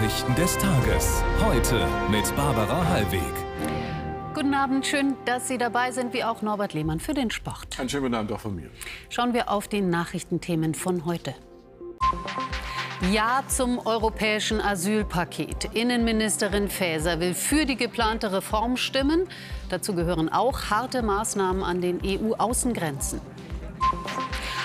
Nachrichten des Tages. Heute mit Barbara Hallweg. Guten Abend, schön, dass Sie dabei sind, wie auch Norbert Lehmann für den Sport. Einen schönen guten Abend auch von mir. Schauen wir auf die Nachrichtenthemen von heute. Ja zum europäischen Asylpaket. Innenministerin Faeser will für die geplante Reform stimmen. Dazu gehören auch harte Maßnahmen an den EU-Außengrenzen.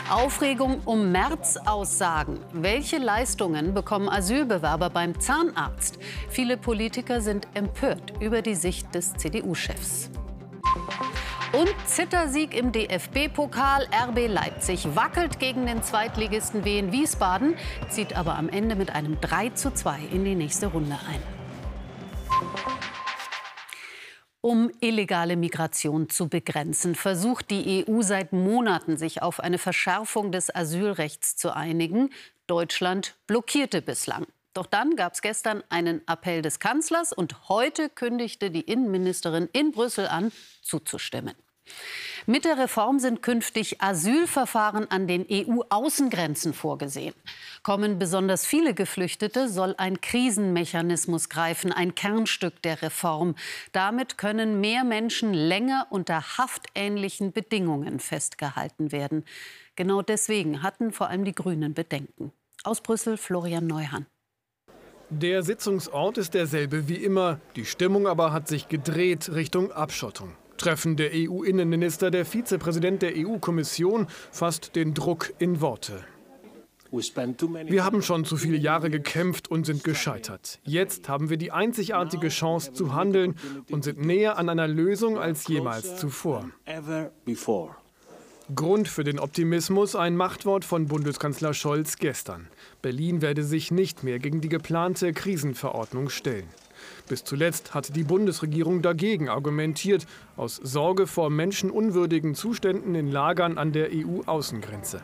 Aufregung um März-Aussagen. Welche Leistungen bekommen Asylbewerber beim Zahnarzt? Viele Politiker sind empört über die Sicht des CDU-Chefs. Und Zittersieg im DFB-Pokal. RB Leipzig wackelt gegen den Zweitligisten Wien Wiesbaden, zieht aber am Ende mit einem 3 zu 2 in die nächste Runde ein. Um illegale Migration zu begrenzen, versucht die EU seit Monaten, sich auf eine Verschärfung des Asylrechts zu einigen. Deutschland blockierte bislang. Doch dann gab es gestern einen Appell des Kanzlers und heute kündigte die Innenministerin in Brüssel an, zuzustimmen. Mit der Reform sind künftig Asylverfahren an den EU-Außengrenzen vorgesehen. Kommen besonders viele Geflüchtete, soll ein Krisenmechanismus greifen, ein Kernstück der Reform. Damit können mehr Menschen länger unter haftähnlichen Bedingungen festgehalten werden. Genau deswegen hatten vor allem die Grünen Bedenken. Aus Brüssel Florian Neuhan. Der Sitzungsort ist derselbe wie immer. Die Stimmung aber hat sich gedreht Richtung Abschottung. Treffen der EU-Innenminister, der Vizepräsident der EU-Kommission, fasst den Druck in Worte. Wir haben schon zu viele Jahre gekämpft und sind gescheitert. Jetzt haben wir die einzigartige Chance zu handeln und sind näher an einer Lösung als jemals zuvor. Grund für den Optimismus ein Machtwort von Bundeskanzler Scholz gestern. Berlin werde sich nicht mehr gegen die geplante Krisenverordnung stellen. Bis zuletzt hat die Bundesregierung dagegen argumentiert, aus Sorge vor menschenunwürdigen Zuständen in Lagern an der EU-Außengrenze.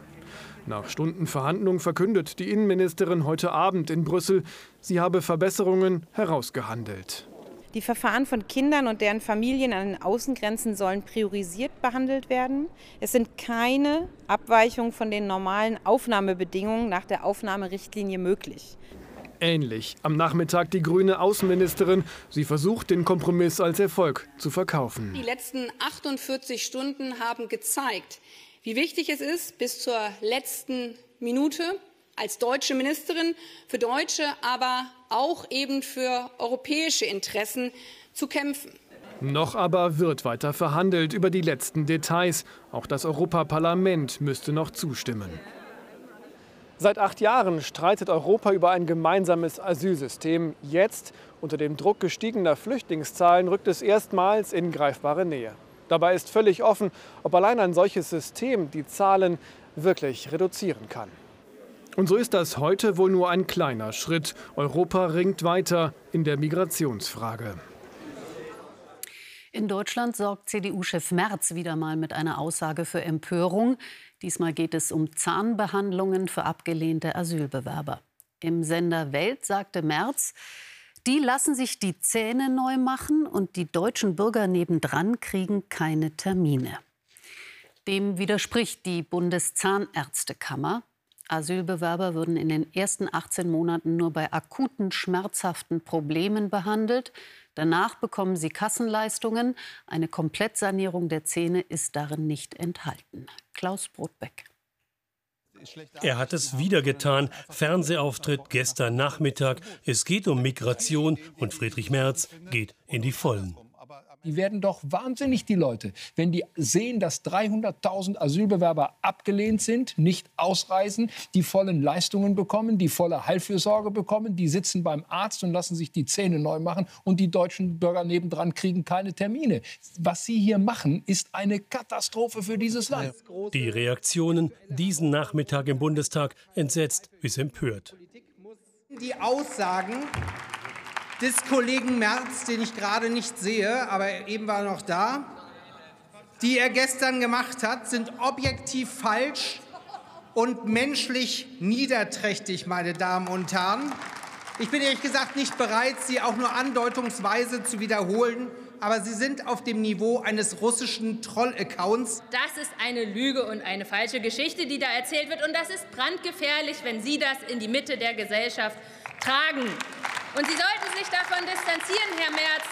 Nach Stunden Verhandlung verkündet die Innenministerin heute Abend in Brüssel, sie habe Verbesserungen herausgehandelt. Die Verfahren von Kindern und deren Familien an den Außengrenzen sollen priorisiert behandelt werden. Es sind keine Abweichungen von den normalen Aufnahmebedingungen nach der Aufnahmerichtlinie möglich ähnlich. Am Nachmittag die grüne Außenministerin. Sie versucht, den Kompromiss als Erfolg zu verkaufen. Die letzten 48 Stunden haben gezeigt, wie wichtig es ist, bis zur letzten Minute als deutsche Ministerin für deutsche, aber auch eben für europäische Interessen zu kämpfen. Noch aber wird weiter verhandelt über die letzten Details. Auch das Europaparlament müsste noch zustimmen. Seit acht Jahren streitet Europa über ein gemeinsames Asylsystem. Jetzt, unter dem Druck gestiegener Flüchtlingszahlen, rückt es erstmals in greifbare Nähe. Dabei ist völlig offen, ob allein ein solches System die Zahlen wirklich reduzieren kann. Und so ist das heute wohl nur ein kleiner Schritt. Europa ringt weiter in der Migrationsfrage. In Deutschland sorgt CDU-Chef Merz wieder mal mit einer Aussage für Empörung. Diesmal geht es um Zahnbehandlungen für abgelehnte Asylbewerber. Im Sender Welt sagte Merz, die lassen sich die Zähne neu machen und die deutschen Bürger nebendran kriegen keine Termine. Dem widerspricht die Bundeszahnärztekammer. Asylbewerber würden in den ersten 18 Monaten nur bei akuten, schmerzhaften Problemen behandelt. Danach bekommen sie Kassenleistungen. Eine Komplettsanierung der Zähne ist darin nicht enthalten. Klaus Brotbeck. Er hat es wieder getan. Fernsehauftritt gestern Nachmittag. Es geht um Migration und Friedrich Merz geht in die Vollen. Die werden doch wahnsinnig, die Leute, wenn die sehen, dass 300.000 Asylbewerber abgelehnt sind, nicht ausreisen, die vollen Leistungen bekommen, die volle Heilfürsorge bekommen, die sitzen beim Arzt und lassen sich die Zähne neu machen und die deutschen Bürger nebendran kriegen keine Termine. Was sie hier machen, ist eine Katastrophe für dieses Land. Die Reaktionen diesen Nachmittag im Bundestag entsetzt bis empört. Die Aussagen des Kollegen Merz, den ich gerade nicht sehe, aber eben war er noch da, die er gestern gemacht hat, sind objektiv falsch und menschlich niederträchtig, meine Damen und Herren. Ich bin ehrlich gesagt nicht bereit, sie auch nur andeutungsweise zu wiederholen, aber sie sind auf dem Niveau eines russischen Troll-Accounts. Das ist eine Lüge und eine falsche Geschichte, die da erzählt wird. Und das ist brandgefährlich, wenn Sie das in die Mitte der Gesellschaft tragen. Und Sie sollten sich davon distanzieren, Herr Merz.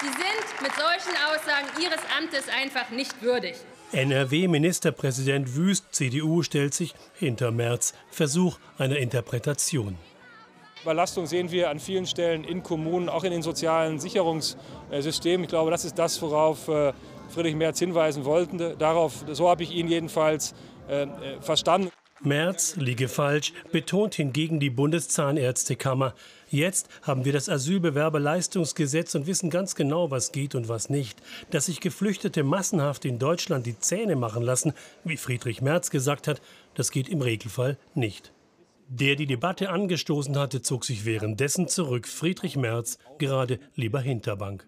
Sie sind mit solchen Aussagen Ihres Amtes einfach nicht würdig. NRW-Ministerpräsident Wüst, CDU, stellt sich hinter Merz. Versuch einer Interpretation. Überlastung sehen wir an vielen Stellen in Kommunen, auch in den sozialen Sicherungssystemen. Ich glaube, das ist das, worauf äh, Friedrich Merz hinweisen wollte. Darauf, so habe ich ihn jedenfalls äh, äh, verstanden. Merz liege falsch, betont hingegen die Bundeszahnärztekammer. Jetzt haben wir das Asylbewerberleistungsgesetz und wissen ganz genau, was geht und was nicht. Dass sich Geflüchtete massenhaft in Deutschland die Zähne machen lassen, wie Friedrich Merz gesagt hat, das geht im Regelfall nicht. Der die Debatte angestoßen hatte, zog sich währenddessen zurück. Friedrich Merz, gerade lieber Hinterbank.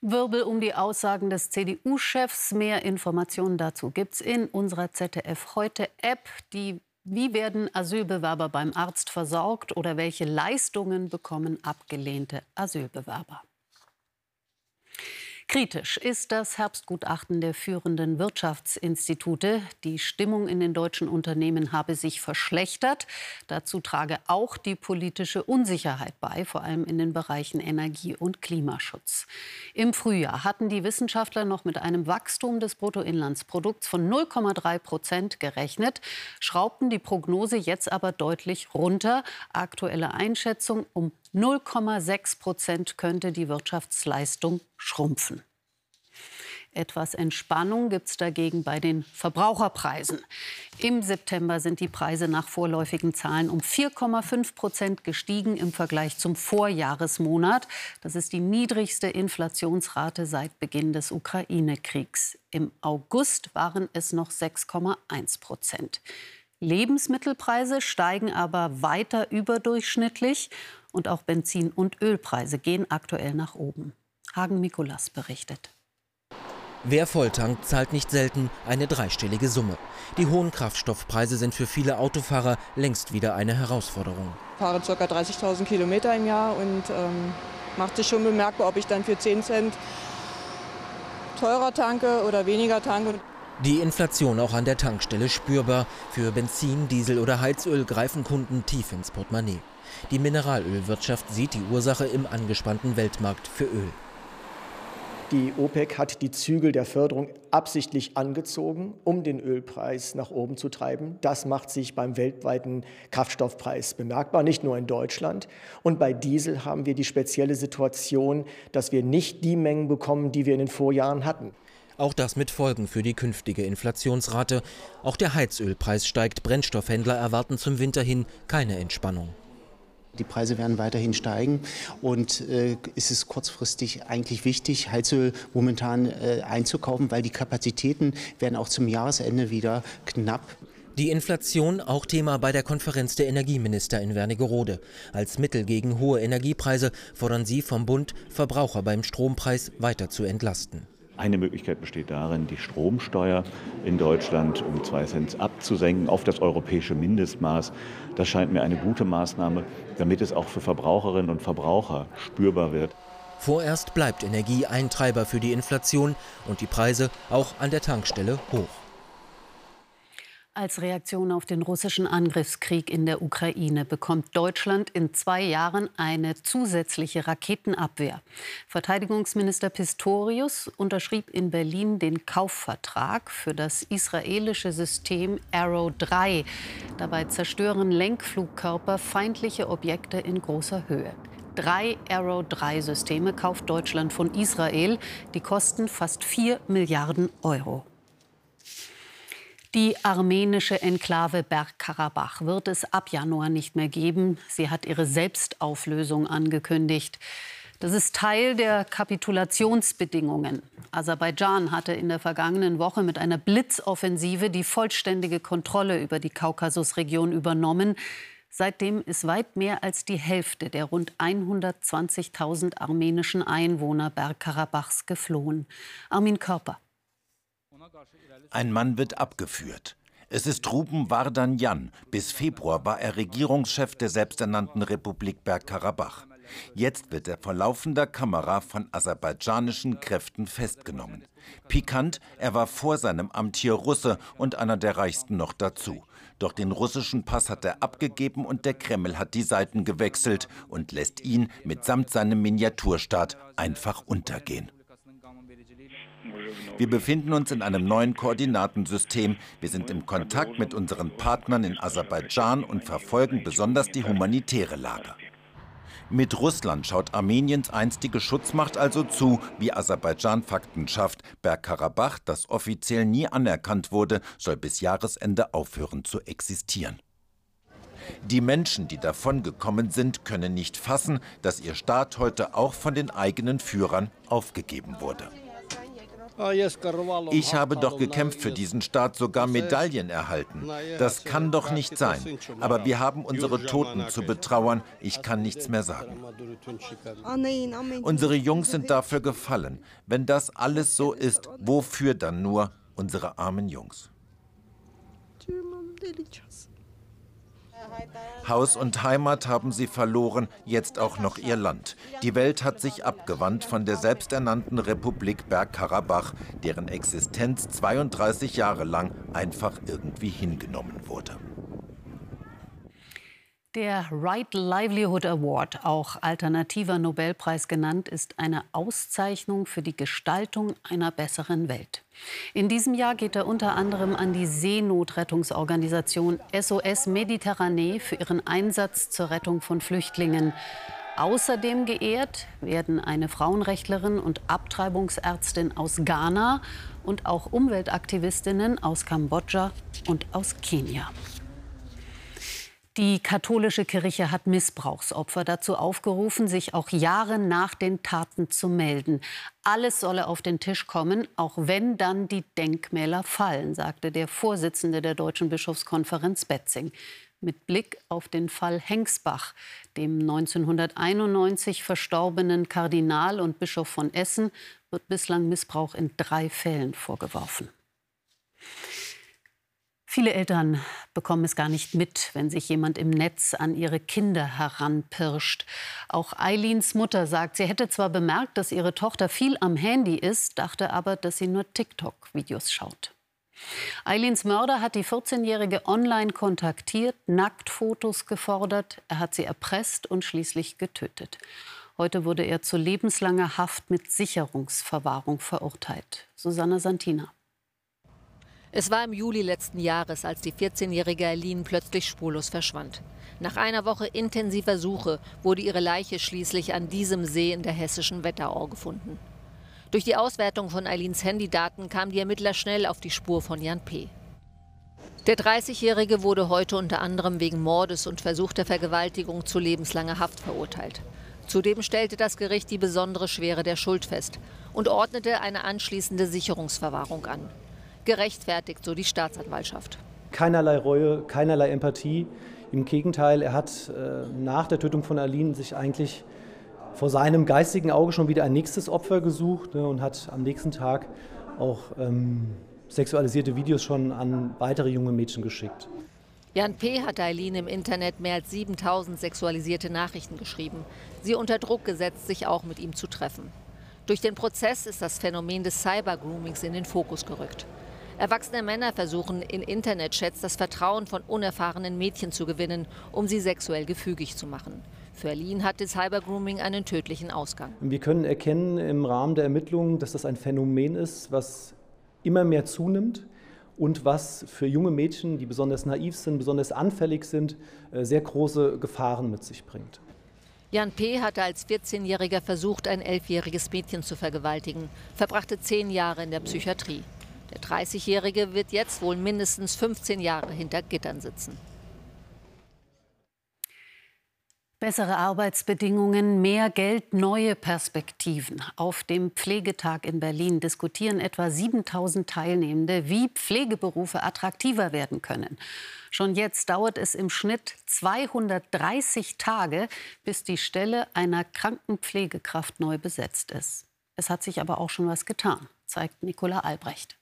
Wirbel um die Aussagen des CDU-Chefs. Mehr Informationen dazu gibt es in unserer ZDF heute App. Die wie werden Asylbewerber beim Arzt versorgt oder welche Leistungen bekommen abgelehnte Asylbewerber? Kritisch ist das Herbstgutachten der führenden Wirtschaftsinstitute. Die Stimmung in den deutschen Unternehmen habe sich verschlechtert. Dazu trage auch die politische Unsicherheit bei, vor allem in den Bereichen Energie und Klimaschutz. Im Frühjahr hatten die Wissenschaftler noch mit einem Wachstum des Bruttoinlandsprodukts von 0,3 Prozent gerechnet, schraubten die Prognose jetzt aber deutlich runter. Aktuelle Einschätzung um 0,6 Prozent könnte die Wirtschaftsleistung schrumpfen. Etwas Entspannung gibt es dagegen bei den Verbraucherpreisen. Im September sind die Preise nach vorläufigen Zahlen um 4,5 Prozent gestiegen im Vergleich zum Vorjahresmonat. Das ist die niedrigste Inflationsrate seit Beginn des Ukraine-Kriegs. Im August waren es noch 6,1 Prozent. Lebensmittelpreise steigen aber weiter überdurchschnittlich und auch Benzin- und Ölpreise gehen aktuell nach oben. Hagen Mikolas berichtet. Wer volltankt, zahlt nicht selten eine dreistellige Summe. Die hohen Kraftstoffpreise sind für viele Autofahrer längst wieder eine Herausforderung. Ich fahre ca. 30.000 Kilometer im Jahr und ähm, macht sich schon bemerkbar, ob ich dann für 10 Cent teurer tanke oder weniger tanke. Die Inflation auch an der Tankstelle spürbar. Für Benzin, Diesel oder Heizöl greifen Kunden tief ins Portemonnaie. Die Mineralölwirtschaft sieht die Ursache im angespannten Weltmarkt für Öl. Die OPEC hat die Zügel der Förderung absichtlich angezogen, um den Ölpreis nach oben zu treiben. Das macht sich beim weltweiten Kraftstoffpreis bemerkbar, nicht nur in Deutschland. Und bei Diesel haben wir die spezielle Situation, dass wir nicht die Mengen bekommen, die wir in den Vorjahren hatten. Auch das mit Folgen für die künftige Inflationsrate. Auch der Heizölpreis steigt. Brennstoffhändler erwarten zum Winter hin keine Entspannung. Die Preise werden weiterhin steigen und äh, ist es kurzfristig eigentlich wichtig, Heizöl momentan äh, einzukaufen, weil die Kapazitäten werden auch zum Jahresende wieder knapp. Die Inflation auch Thema bei der Konferenz der Energieminister in Wernigerode. Als Mittel gegen hohe Energiepreise fordern sie vom Bund, Verbraucher beim Strompreis weiter zu entlasten. Eine Möglichkeit besteht darin, die Stromsteuer in Deutschland um zwei Cent abzusenken auf das europäische Mindestmaß. Das scheint mir eine gute Maßnahme, damit es auch für Verbraucherinnen und Verbraucher spürbar wird. Vorerst bleibt Energie ein Treiber für die Inflation und die Preise auch an der Tankstelle hoch. Als Reaktion auf den russischen Angriffskrieg in der Ukraine bekommt Deutschland in zwei Jahren eine zusätzliche Raketenabwehr. Verteidigungsminister Pistorius unterschrieb in Berlin den Kaufvertrag für das israelische System Arrow 3. Dabei zerstören Lenkflugkörper feindliche Objekte in großer Höhe. Drei Arrow 3 Systeme kauft Deutschland von Israel. Die kosten fast 4 Milliarden Euro. Die armenische Enklave Bergkarabach wird es ab Januar nicht mehr geben. Sie hat ihre Selbstauflösung angekündigt. Das ist Teil der Kapitulationsbedingungen. Aserbaidschan hatte in der vergangenen Woche mit einer Blitzoffensive die vollständige Kontrolle über die Kaukasusregion übernommen. Seitdem ist weit mehr als die Hälfte der rund 120.000 armenischen Einwohner Bergkarabachs geflohen. Armin Körper. Ein Mann wird abgeführt. Es ist Ruben Vardanyan. Bis Februar war er Regierungschef der selbsternannten Republik Bergkarabach. Jetzt wird er vor laufender Kamera von aserbaidschanischen Kräften festgenommen. Pikant, er war vor seinem Amt hier Russe und einer der reichsten noch dazu. Doch den russischen Pass hat er abgegeben und der Kreml hat die Seiten gewechselt und lässt ihn mitsamt seinem Miniaturstaat einfach untergehen. Wir befinden uns in einem neuen Koordinatensystem. Wir sind im Kontakt mit unseren Partnern in Aserbaidschan und verfolgen besonders die humanitäre Lage. Mit Russland schaut Armeniens einstige Schutzmacht also zu, wie Aserbaidschan Fakten schafft. Bergkarabach, das offiziell nie anerkannt wurde, soll bis Jahresende aufhören zu existieren. Die Menschen, die davongekommen sind, können nicht fassen, dass ihr Staat heute auch von den eigenen Führern aufgegeben wurde. Ich habe doch gekämpft für diesen Staat, sogar Medaillen erhalten. Das kann doch nicht sein. Aber wir haben unsere Toten zu betrauern. Ich kann nichts mehr sagen. Unsere Jungs sind dafür gefallen. Wenn das alles so ist, wofür dann nur unsere armen Jungs? Haus und Heimat haben sie verloren, jetzt auch noch ihr Land. Die Welt hat sich abgewandt von der selbsternannten Republik Bergkarabach, deren Existenz 32 Jahre lang einfach irgendwie hingenommen wurde. Der Right Livelihood Award, auch alternativer Nobelpreis genannt, ist eine Auszeichnung für die Gestaltung einer besseren Welt. In diesem Jahr geht er unter anderem an die Seenotrettungsorganisation SOS Mediterranee für ihren Einsatz zur Rettung von Flüchtlingen. Außerdem geehrt werden eine Frauenrechtlerin und Abtreibungsärztin aus Ghana und auch Umweltaktivistinnen aus Kambodscha und aus Kenia. Die katholische Kirche hat Missbrauchsopfer dazu aufgerufen, sich auch Jahre nach den Taten zu melden. Alles solle auf den Tisch kommen, auch wenn dann die Denkmäler fallen, sagte der Vorsitzende der Deutschen Bischofskonferenz Betzing. Mit Blick auf den Fall Hengsbach, dem 1991 verstorbenen Kardinal und Bischof von Essen, wird bislang Missbrauch in drei Fällen vorgeworfen. Viele Eltern bekommen es gar nicht mit, wenn sich jemand im Netz an ihre Kinder heranpirscht. Auch Eileens Mutter sagt, sie hätte zwar bemerkt, dass ihre Tochter viel am Handy ist, dachte aber, dass sie nur TikTok-Videos schaut. Eileens Mörder hat die 14-Jährige online kontaktiert, Nacktfotos gefordert, er hat sie erpresst und schließlich getötet. Heute wurde er zu lebenslanger Haft mit Sicherungsverwahrung verurteilt. Susanna Santina. Es war im Juli letzten Jahres, als die 14-jährige Aline plötzlich spurlos verschwand. Nach einer Woche intensiver Suche wurde ihre Leiche schließlich an diesem See in der hessischen Wetterau gefunden. Durch die Auswertung von Alins Handydaten kamen die Ermittler schnell auf die Spur von Jan P. Der 30-Jährige wurde heute unter anderem wegen Mordes und versuchter Vergewaltigung zu lebenslanger Haft verurteilt. Zudem stellte das Gericht die besondere Schwere der Schuld fest und ordnete eine anschließende Sicherungsverwahrung an gerechtfertigt, so die Staatsanwaltschaft. Keinerlei Reue, keinerlei Empathie. Im Gegenteil, er hat äh, nach der Tötung von Aline sich eigentlich vor seinem geistigen Auge schon wieder ein nächstes Opfer gesucht ne, und hat am nächsten Tag auch ähm, sexualisierte Videos schon an weitere junge Mädchen geschickt. Jan P. hat Eileen im Internet mehr als 7000 sexualisierte Nachrichten geschrieben. Sie unter Druck gesetzt, sich auch mit ihm zu treffen. Durch den Prozess ist das Phänomen des Cybergroomings in den Fokus gerückt. Erwachsene Männer versuchen in Internetchats das Vertrauen von unerfahrenen Mädchen zu gewinnen, um sie sexuell gefügig zu machen. Für Aline hat das Cybergrooming einen tödlichen Ausgang. Wir können erkennen im Rahmen der Ermittlungen, dass das ein Phänomen ist, was immer mehr zunimmt und was für junge Mädchen, die besonders naiv sind, besonders anfällig sind, äh, sehr große Gefahren mit sich bringt. Jan P. hatte als 14-Jähriger versucht, ein elfjähriges Mädchen zu vergewaltigen, verbrachte zehn Jahre in der Psychiatrie. Der 30-Jährige wird jetzt wohl mindestens 15 Jahre hinter Gittern sitzen. Bessere Arbeitsbedingungen, mehr Geld, neue Perspektiven. Auf dem Pflegetag in Berlin diskutieren etwa 7000 Teilnehmende, wie Pflegeberufe attraktiver werden können. Schon jetzt dauert es im Schnitt 230 Tage, bis die Stelle einer Krankenpflegekraft neu besetzt ist. Es hat sich aber auch schon was getan, zeigt Nicola Albrecht.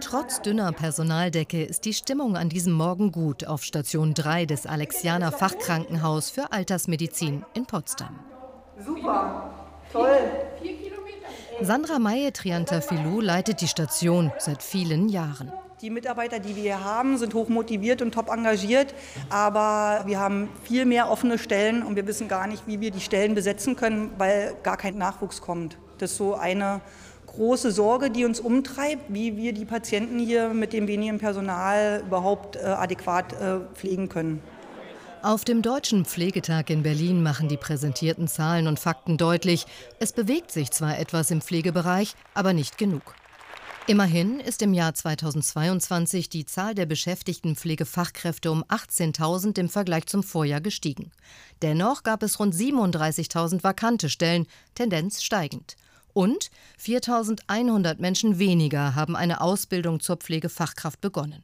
Trotz dünner Personaldecke ist die Stimmung an diesem Morgen gut auf Station 3 des Alexianer Fachkrankenhaus für Altersmedizin in Potsdam. Super, toll. Sandra Maye Triantafilou leitet die Station seit vielen Jahren. Die Mitarbeiter, die wir hier haben, sind hoch motiviert und top engagiert. Aber wir haben viel mehr offene Stellen und wir wissen gar nicht, wie wir die Stellen besetzen können, weil gar kein Nachwuchs kommt. Das ist so eine große Sorge, die uns umtreibt, wie wir die Patienten hier mit dem wenigen Personal überhaupt äh, adäquat äh, pflegen können. Auf dem Deutschen Pflegetag in Berlin machen die präsentierten Zahlen und Fakten deutlich, es bewegt sich zwar etwas im Pflegebereich, aber nicht genug. Immerhin ist im Jahr 2022 die Zahl der beschäftigten Pflegefachkräfte um 18.000 im Vergleich zum Vorjahr gestiegen. Dennoch gab es rund 37.000 vakante Stellen, Tendenz steigend. Und 4.100 Menschen weniger haben eine Ausbildung zur Pflegefachkraft begonnen.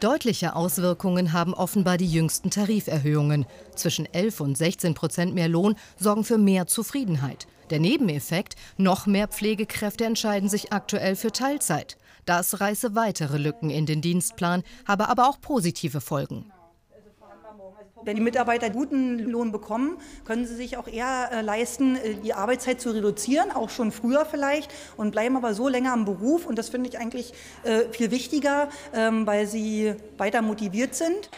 Deutliche Auswirkungen haben offenbar die jüngsten Tariferhöhungen. Zwischen 11 und 16 Prozent mehr Lohn sorgen für mehr Zufriedenheit. Der Nebeneffekt, noch mehr Pflegekräfte entscheiden sich aktuell für Teilzeit. Das reiße weitere Lücken in den Dienstplan, habe aber auch positive Folgen. Wenn die Mitarbeiter guten Lohn bekommen, können sie sich auch eher äh, leisten, äh, die Arbeitszeit zu reduzieren, auch schon früher vielleicht, und bleiben aber so länger am Beruf. Und das finde ich eigentlich äh, viel wichtiger, ähm, weil sie weiter motiviert sind.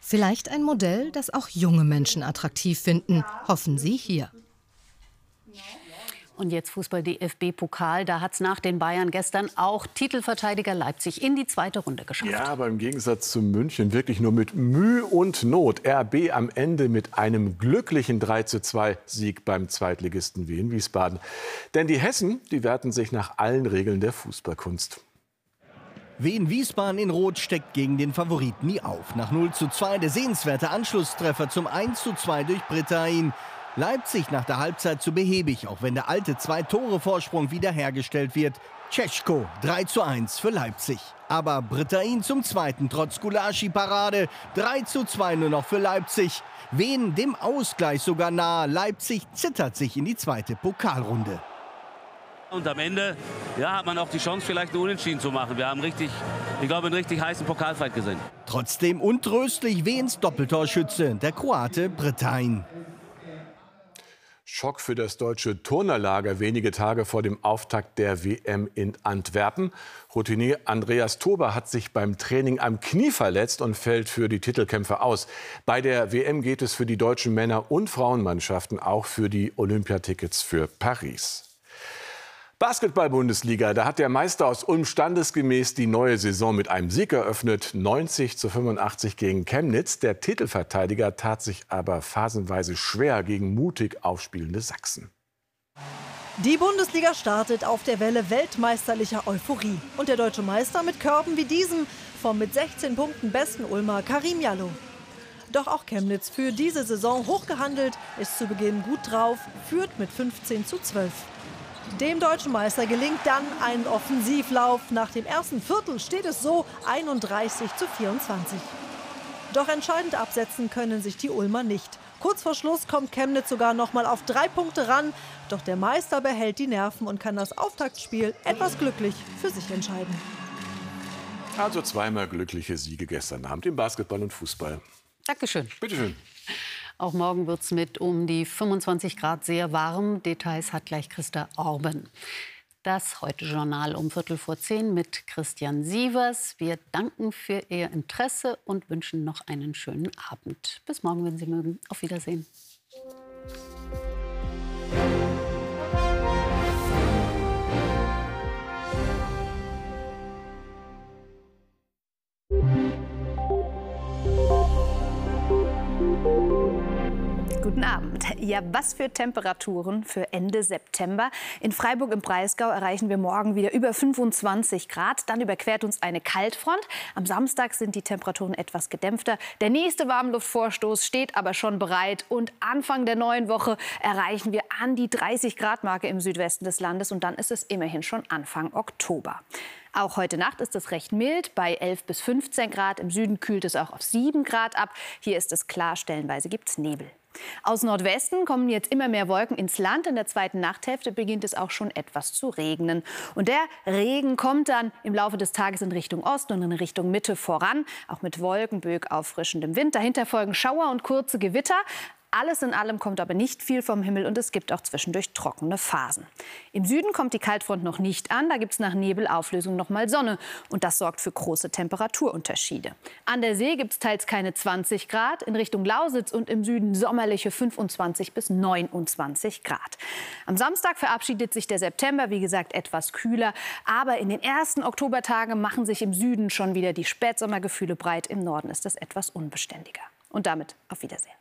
Vielleicht ein Modell, das auch junge Menschen attraktiv finden, hoffen Sie hier. Und jetzt Fußball DFB-Pokal. Da hat es nach den Bayern gestern auch Titelverteidiger Leipzig in die zweite Runde geschafft. Ja, aber im Gegensatz zu München wirklich nur mit Mühe und Not. RB am Ende mit einem glücklichen 3:2-Sieg beim Zweitligisten Wien Wiesbaden. Denn die Hessen, die werten sich nach allen Regeln der Fußballkunst. Wien Wiesbaden in Rot steckt gegen den Favoriten nie auf. Nach 0 zu 2 der sehenswerte Anschlusstreffer zum 1 zu 2 durch Brittain. Leipzig nach der Halbzeit zu behäbig, auch wenn der alte Zwei-Tore-Vorsprung wiederhergestellt wird. Czeschko 3 zu 1 für Leipzig. Aber Brittain zum zweiten trotz Gulaschi-Parade. 3 zu 2 nur noch für Leipzig. Wen dem Ausgleich sogar nahe. Leipzig zittert sich in die zweite Pokalrunde. Und am Ende ja, hat man auch die Chance, vielleicht einen Unentschieden zu machen. Wir haben richtig, ich glaube, einen richtig heißen Pokalfight gesehen. Trotzdem untröstlich Wens Doppeltorschütze, der Kroate Brittain. Schock für das deutsche Turnerlager wenige Tage vor dem Auftakt der WM in Antwerpen. Routinier Andreas Tober hat sich beim Training am Knie verletzt und fällt für die Titelkämpfe aus. Bei der WM geht es für die deutschen Männer- und Frauenmannschaften auch für die Olympiatickets für Paris. Basketball-Bundesliga, da hat der Meister aus Ulm standesgemäß die neue Saison mit einem Sieg eröffnet. 90 zu 85 gegen Chemnitz. Der Titelverteidiger tat sich aber phasenweise schwer gegen mutig aufspielende Sachsen. Die Bundesliga startet auf der Welle weltmeisterlicher Euphorie. Und der deutsche Meister mit Körben wie diesem vom mit 16 Punkten besten Ulmer Karim Jallo. Doch auch Chemnitz für diese Saison hochgehandelt, ist zu Beginn gut drauf, führt mit 15 zu 12. Dem deutschen Meister gelingt dann ein Offensivlauf. Nach dem ersten Viertel steht es so 31 zu 24. Doch entscheidend absetzen können sich die Ulmer nicht. Kurz vor Schluss kommt Chemnitz sogar noch mal auf drei Punkte ran. Doch der Meister behält die Nerven und kann das Auftaktspiel etwas glücklich für sich entscheiden. Also zweimal glückliche Siege gestern Abend im Basketball und Fußball. Dankeschön. Bitteschön. Auch morgen wird es mit um die 25 Grad sehr warm. Details hat gleich Christa Orben. Das Heute-Journal um Viertel vor zehn mit Christian Sievers. Wir danken für Ihr Interesse und wünschen noch einen schönen Abend. Bis morgen, wenn Sie mögen. Auf Wiedersehen. Guten Abend. Ja, was für Temperaturen für Ende September. In Freiburg im Breisgau erreichen wir morgen wieder über 25 Grad. Dann überquert uns eine Kaltfront. Am Samstag sind die Temperaturen etwas gedämpfter. Der nächste Warmluftvorstoß steht aber schon bereit. Und Anfang der neuen Woche erreichen wir an die 30 Grad Marke im Südwesten des Landes. Und dann ist es immerhin schon Anfang Oktober. Auch heute Nacht ist es recht mild, bei 11 bis 15 Grad. Im Süden kühlt es auch auf 7 Grad ab. Hier ist es klar, stellenweise gibt es Nebel. Aus Nordwesten kommen jetzt immer mehr Wolken ins Land. In der zweiten Nachthälfte beginnt es auch schon etwas zu regnen. Und der Regen kommt dann im Laufe des Tages in Richtung Osten und in Richtung Mitte voran, auch mit Wolkenbög auffrischendem Wind. Dahinter folgen Schauer und kurze Gewitter. Alles in allem kommt aber nicht viel vom Himmel und es gibt auch zwischendurch trockene Phasen. Im Süden kommt die Kaltfront noch nicht an, da gibt es nach Nebelauflösung noch mal Sonne und das sorgt für große Temperaturunterschiede. An der See gibt es teils keine 20 Grad, in Richtung Lausitz und im Süden sommerliche 25 bis 29 Grad. Am Samstag verabschiedet sich der September, wie gesagt, etwas kühler, aber in den ersten Oktobertagen machen sich im Süden schon wieder die Spätsommergefühle breit, im Norden ist es etwas unbeständiger. Und damit auf Wiedersehen.